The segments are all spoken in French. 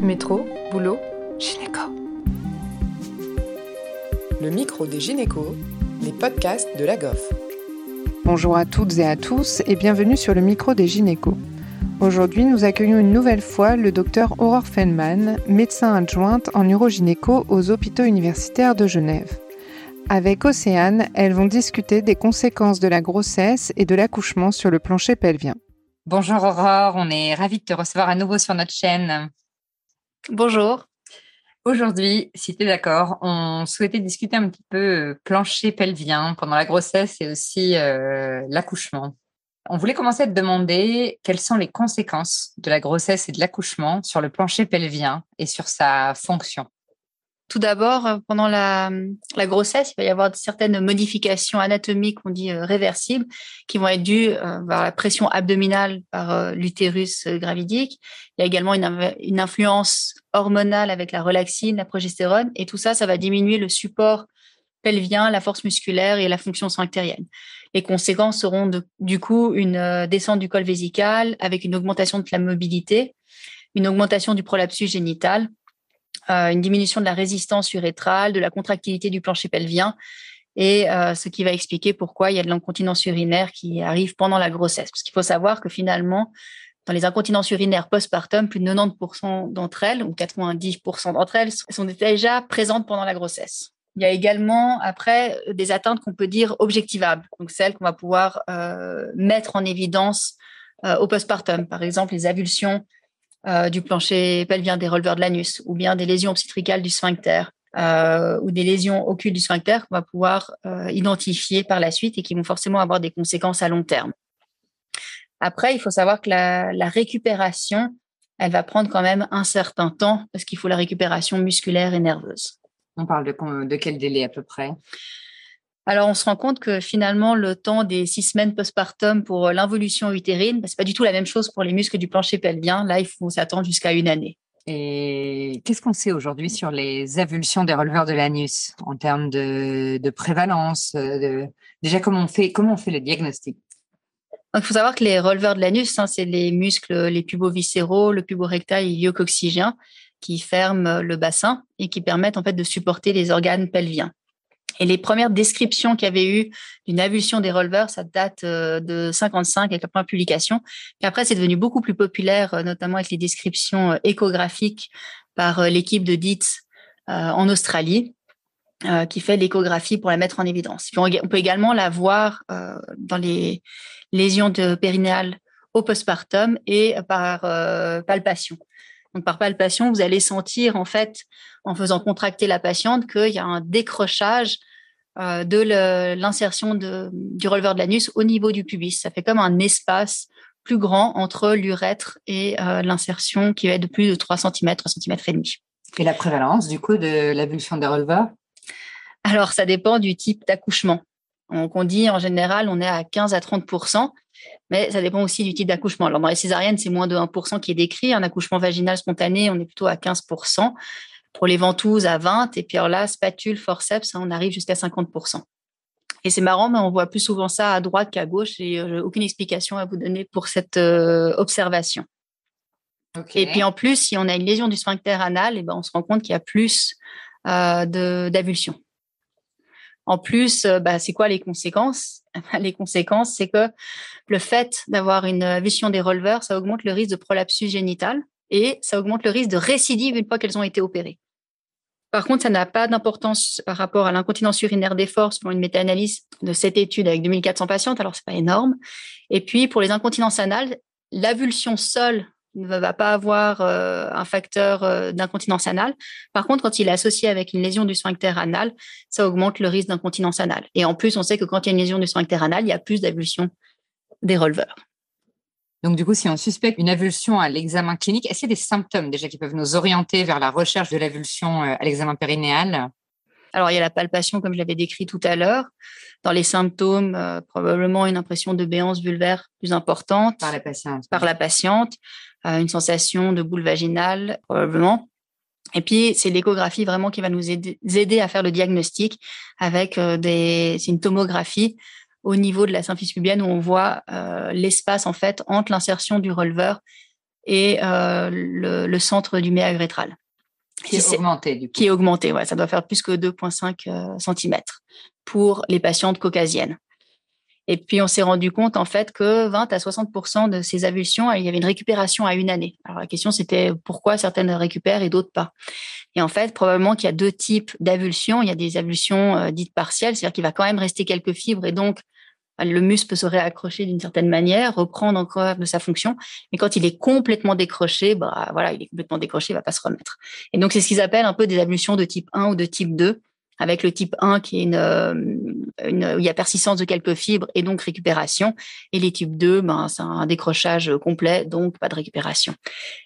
Métro, boulot, gynéco. Le micro des gynécos, les podcasts de la GOF. Bonjour à toutes et à tous et bienvenue sur le micro des gynécos. Aujourd'hui, nous accueillons une nouvelle fois le docteur Aurore Feynman, médecin adjointe en urogynéco aux hôpitaux universitaires de Genève. Avec Océane, elles vont discuter des conséquences de la grossesse et de l'accouchement sur le plancher pelvien. Bonjour Aurore, on est ravis de te recevoir à nouveau sur notre chaîne. Bonjour. Aujourd'hui, si tu es d'accord, on souhaitait discuter un petit peu euh, plancher pelvien pendant la grossesse et aussi euh, l'accouchement. On voulait commencer à te demander quelles sont les conséquences de la grossesse et de l'accouchement sur le plancher pelvien et sur sa fonction. Tout d'abord, euh, pendant la, grossesse, il va y avoir certaines modifications anatomiques, on dit euh, réversibles, qui vont être dues euh, par la pression abdominale par l'utérus gravidique. Il y a également une, une, influence hormonale avec la relaxine, la progestérone, et tout ça, ça va diminuer le support pelvien, la force musculaire et la fonction sphinctérienne. Les conséquences seront de, du coup une descente du col vésical avec une augmentation de la mobilité, une augmentation du prolapsus génital euh, une diminution de la résistance urétrale, de la contractilité du plancher pelvien, et euh, ce qui va expliquer pourquoi il y a de l'incontinence urinaire qui arrive pendant la grossesse. Parce qu'il faut savoir que finalement, dans les incontinences urinaires postpartum, plus de 90% d'entre elles, ou 90% d'entre elles, sont déjà présentes pendant la grossesse. Il y a également après des atteintes qu'on peut dire objectivables, donc celles qu'on va pouvoir euh, mettre en évidence euh, au postpartum, par exemple les avulsions euh, du plancher pelvien des releveurs de l'anus ou bien des lésions obstétricales du sphincter euh, ou des lésions occultes du sphincter qu'on va pouvoir euh, identifier par la suite et qui vont forcément avoir des conséquences à long terme. Après, il faut savoir que la, la récupération, elle va prendre quand même un certain temps parce qu'il faut la récupération musculaire et nerveuse. On parle de, de quel délai à peu près? Alors, on se rend compte que finalement, le temps des six semaines postpartum pour euh, l'involution utérine, bah, c'est pas du tout la même chose pour les muscles du plancher pelvien. Là, il faut s'attendre jusqu'à une année. Et qu'est-ce qu'on sait aujourd'hui sur les avulsions des releveurs de l'anus en termes de, de prévalence de... Déjà, comment on fait, comment on fait le diagnostic? Il faut savoir que les releveurs de l'anus, hein, c'est les muscles, les puboviscéraux, le puborectal et l'iliococcygien qui ferment le bassin et qui permettent en fait de supporter les organes pelviens. Et les premières descriptions qu'il y avait eu d'une avulsion des releveurs, ça date euh, de 55 avec la première publication. Après, c'est devenu beaucoup plus populaire, euh, notamment avec les descriptions euh, échographiques par l'équipe de Dietz en Australie, qui fait l'échographie pour la mettre en évidence. on peut également la voir dans les lésions de périnéales au postpartum et par palpation. Donc, par palpation, vous allez sentir, en fait, en faisant contracter la patiente, qu'il y a un décrochage euh, de l'insertion du releveur de l'anus au niveau du pubis. Ça fait comme un espace plus grand entre l'urètre et euh, l'insertion qui va être de plus de 3 cm, 3 cm et demi. Et la prévalence, du coup, de l'avulsion des releveurs? Alors, ça dépend du type d'accouchement. Donc, on dit en général, on est à 15 à 30 mais ça dépend aussi du type d'accouchement. Alors, dans les césariennes, c'est moins de 1% qui est décrit. Un accouchement vaginal spontané, on est plutôt à 15%. Pour les ventouses, à 20%. Et puis alors là, spatule, forceps, hein, on arrive jusqu'à 50%. Et c'est marrant, mais on voit plus souvent ça à droite qu'à gauche. Et euh, aucune explication à vous donner pour cette euh, observation. Et puis en plus, si on a une lésion du sphincter anal, eh ben on se rend compte qu'il y a plus euh, d'avulsion. En plus, euh, bah, c'est quoi les conséquences? Les conséquences, c'est que le fait d'avoir une vision des releveurs, ça augmente le risque de prolapsus génital et ça augmente le risque de récidive une fois qu'elles ont été opérées. Par contre, ça n'a pas d'importance par rapport à l'incontinence urinaire des forces pour une méta-analyse de cette étude avec 2400 patientes, alors c'est pas énorme. Et puis, pour les incontinences anales, l'avulsion seule ne va pas avoir euh, un facteur euh, d'incontinence anale. Par contre, quand il est associé avec une lésion du sphincter anal, ça augmente le risque d'incontinence anale. Et en plus, on sait que quand il y a une lésion du sphincter anal, il y a plus d'avulsion des releveurs. Donc, du coup, si on suspecte une avulsion à l'examen clinique, est-ce qu'il y a des symptômes déjà qui peuvent nous orienter vers la recherche de l'avulsion euh, à l'examen périnéal? Alors, il y a la palpation, comme je l'avais décrit tout à l'heure. Dans les symptômes, probablement une impression de béance vulvaire plus importante. Par la patiente. Par la patiente une sensation de boule vaginale probablement. Et puis, c'est l'échographie vraiment qui va nous aider, à faire le diagnostic avec euh, des, c'est une tomographie au niveau de la symphyse pubienne où on voit euh, l'espace en fait entre l'insertion du releveur et le, centre du méag rétral. Qui est augmenté, du coup. Qui est augmenté, ouais. Ça doit faire plus que 2,5 cm pour les patientes caucasiennes. Et puis, on s'est rendu compte, en fait, que 20 à 60 de ces avulsions, il y avait une récupération à une année. Alors, la question, c'était pourquoi certaines récupèrent et d'autres pas. Et en fait, probablement qu'il y a deux types d'avulsions. Il y a des avulsions euh, dites partielles, c'est-à-dire qu'il va quand même rester quelques fibres et donc le muscle peut se réaccrocher d'une certaine manière, reprendre encore de sa fonction. Mais quand il est complètement décroché, bah voilà, il est complètement décroché, il va pas se remettre. Et donc c'est ce qu'ils appellent un peu des avulsions de type 1 ou de type 2 avec le type 1 qui est une, euh, une, où il y a persistance de quelques fibres et donc récupération. Et les types 2, ben, c'est un décrochage complet, donc pas de récupération.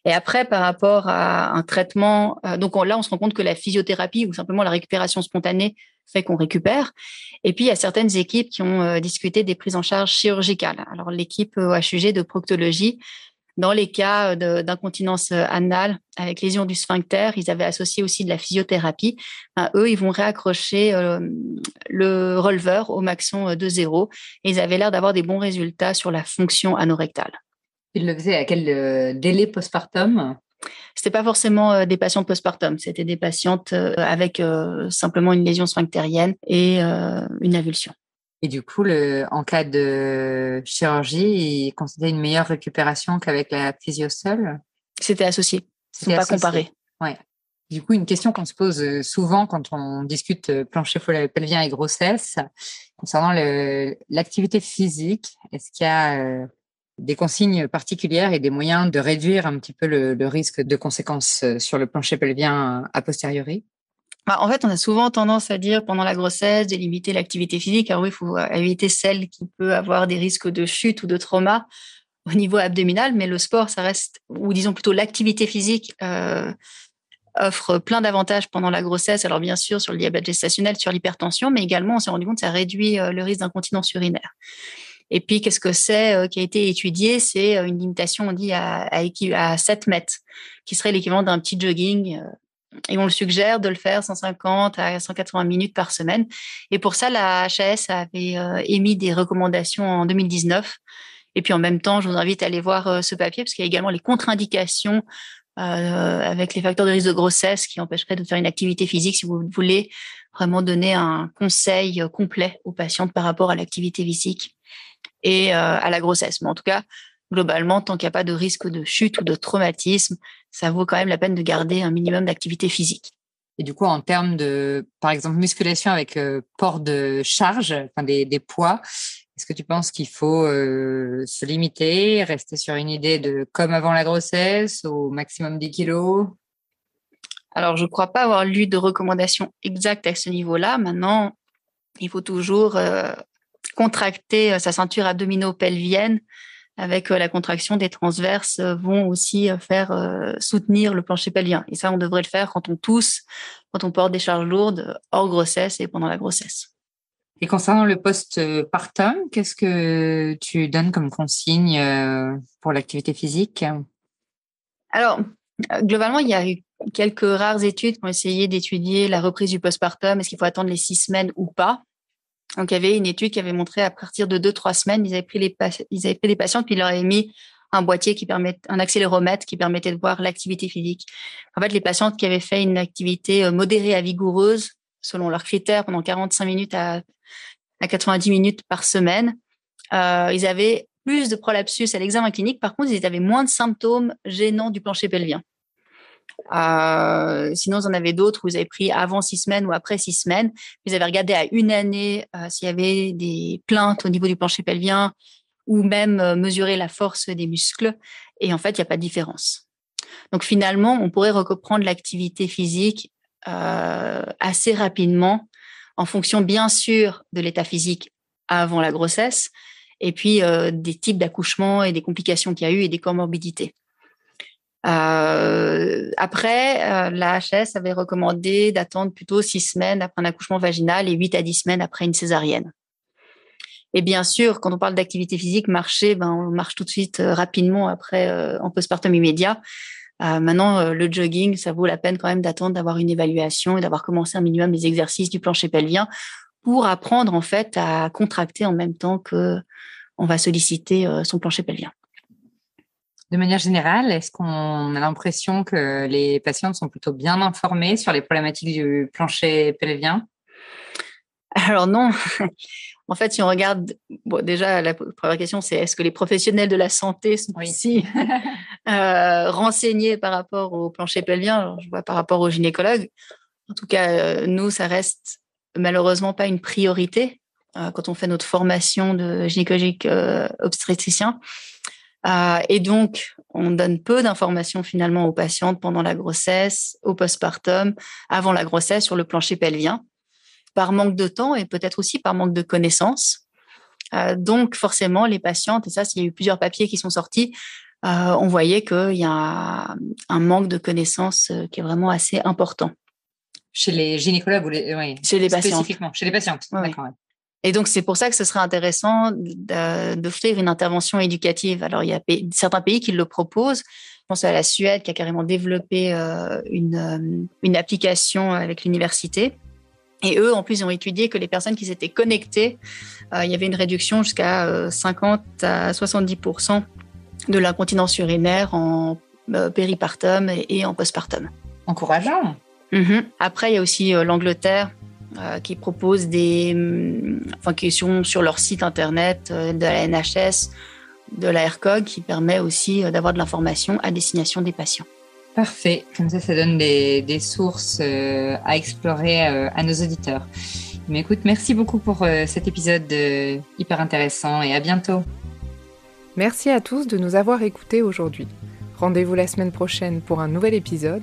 Et après, par rapport à un traitement, euh, donc là, on se rend compte que la physiothérapie ou simplement la récupération spontanée fait qu'on récupère. Et puis, il y a certaines équipes qui ont euh, discuté des prises en charge chirurgicales. Alors, l'équipe HUG de proctologie dans les cas d'incontinence euh, anale avec lésion du sphincter, ils avaient associé aussi de la physiothérapie. Ben, eux, ils vont réaccrocher euh, le releveur au maxon de zéro et ils avaient l'air d'avoir des bons résultats sur la fonction anorectale. Ils le faisaient à quel euh, délai postpartum? C'était pas forcément des patientes postpartum, c'était des patientes avec simplement une lésion sphinctérienne et une avulsion. Et du coup, le, en cas de chirurgie, il considérait une meilleure récupération qu'avec la physio seule? C'était associé. Ils ne sont pas comparés. Ouais. Du coup, une question qu'on se pose euh, souvent quand on discute euh, plancher pelvien et grossesse, concernant l'activité physique, est-ce qu'il y a euh, des consignes particulières et des moyens de réduire un petit peu le, risque de conséquences sur le plancher pelvien a posteriori? Bah, en fait, on a souvent tendance à dire pendant la grossesse de limiter l'activité physique. Alors oui, il faut euh, éviter celle qui peut avoir des risques de chute ou de trauma au niveau abdominal, mais le sport, ça reste, ou disons plutôt l'activité physique, euh, offre plein d'avantages pendant la grossesse. Alors bien sûr sur le diabète gestationnel, sur l'hypertension, mais également on s'est rendu compte que ça réduit euh, le risque d'incontinence urinaire. Et puis, qu'est-ce que c'est qui a été étudié? C'est une limitation, on dit, à, à, à 7 mètres, qui serait l'équivalent d'un petit jogging et on le suggère de le faire 150 à 180 minutes par semaine. Et pour ça, la HAS avait euh, émis des recommandations en 2019. Et puis en même temps, je vous invite à aller voir euh, ce papier parce qu'il y a également les contre-indications euh, avec les facteurs de risque de grossesse qui empêcheraient de faire une activité physique si vous voulez vraiment donner un conseil complet aux patientes par rapport à l'activité physique et à la grossesse. Mais en tout cas, globalement, tant qu'il n'y a pas de risque de chute ou de traumatisme, ça vaut quand même la peine de garder un minimum d'activité physique. Et du coup, en termes de, par exemple, musculation avec euh, port de charge, enfin des, poids, est-ce que tu penses qu'il faut euh, se limiter, rester sur une idée de comme avant la grossesse, au maximum 10 kilos? Alors, je ne crois pas avoir lu de recommandations exactes à ce niveau-là. Maintenant, il faut toujours euh, contracter sa ceinture abdominopelvienne avec euh, la contraction des transverses euh, vont aussi euh, faire soutenir le plancher pelvien. Et ça, on devrait le faire quand on tousse, quand on porte des charges lourdes hors grossesse et pendant la grossesse. Et concernant le post-partum, qu'est-ce que tu donnes comme consigne pour l'activité physique? Alors, globalement, il y a eu quelques rares études qui ont essayé d'étudier la reprise du postpartum. Est-ce qu'il faut attendre les six semaines ou pas? Donc, il y avait une étude qui avait montré à partir de deux, trois semaines, ils avaient pris les, ils avaient pris des patients, puis ils leur avaient mis un boîtier qui permet, un accéléromètre qui permettait de voir l'activité physique. En fait, les patientes qui avaient fait une activité euh, modérée à vigoureuse, selon leurs critères, pendant 45 minutes à, à 90 minutes par semaine, euh, ils avaient plus de prolapsus à l'examen clinique. Par contre, ils avaient moins de symptômes gênants du plancher pelvien. Euh, sinon, vous en avez d'autres vous avez pris avant six semaines ou après six semaines. Vous avez regardé à une année euh, s'il y avait des plaintes au niveau du plancher pelvien ou même euh, mesurer la force des muscles. Et en fait, il n'y a pas de différence. Donc finalement, on pourrait reprendre l'activité physique assez rapidement en fonction bien sûr de l'état physique avant la grossesse et puis des types d'accouchement et des complications qu'il y a eu et des comorbidités. Euh, après, euh, la HS avait recommandé d'attendre plutôt six semaines après un accouchement vaginal et huit à dix semaines après une césarienne. Et bien sûr, quand on parle d'activité physique, marcher, ben, on marche tout de suite euh, rapidement après en postpartum immédiat. maintenant, le jogging, ça vaut la peine quand même d'attendre d'avoir une évaluation et d'avoir commencé un minimum des exercices du plancher pelvien pour apprendre en fait à contracter en même temps que on va solliciter son plancher pelvien. De manière générale, est-ce qu'on a l'impression que les patientes sont plutôt bien informées sur les problématiques du plancher pelvien Alors non. En fait, si on regarde, bon, déjà, la première question, c'est est-ce que les professionnels de la santé sont aussi euh, renseignés par rapport au plancher pelvien Alors, Je vois par rapport aux gynécologues. En tout cas, euh, nous, ça reste malheureusement pas une priorité euh, quand on fait notre formation de gynécologique obstétricien. Et donc, on donne peu d'informations finalement aux patientes pendant la grossesse, au postpartum, avant la grossesse sur le plancher pelvien par manque de temps et peut-être aussi par manque de connaissances. Euh, donc forcément, les patientes, et ça, s'il y a eu plusieurs papiers qui sont sortis, euh, on voyait qu'il y a un, manque de connaissances euh, qui est vraiment assez important. Chez les gynécologues ou les, oui, chez les patients. Spécifiquement, chez les patientes. Et donc, c'est pour ça que ce serait intéressant d'offrir une intervention éducative. Alors, il y a certains pays qui le proposent. Je pense à la Suède qui a carrément développé une, une application avec l'université et eux, en plus, ils ont étudié que les personnes qui s'étaient connectées, euh, il y avait une réduction jusqu'à 50 euh, à 70% de l'incontinence urinaire en euh, péripartum et, en postpartum. Encourageant. Mhm. Après, il y a aussi l'Angleterre qui propose des, mm, enfin, qui sont sur leur site internet de la NHS, de la RCOG, qui permet aussi d'avoir de l'information à destination des patients. Parfait. Comme ça, ça donne des, sources euh, à explorer euh, à nos auditeurs. Mais écoute, merci beaucoup pour euh, cet épisode hyper intéressant et à bientôt. Merci à tous de nous avoir écoutés aujourd'hui. Rendez-vous la semaine prochaine pour un nouvel épisode.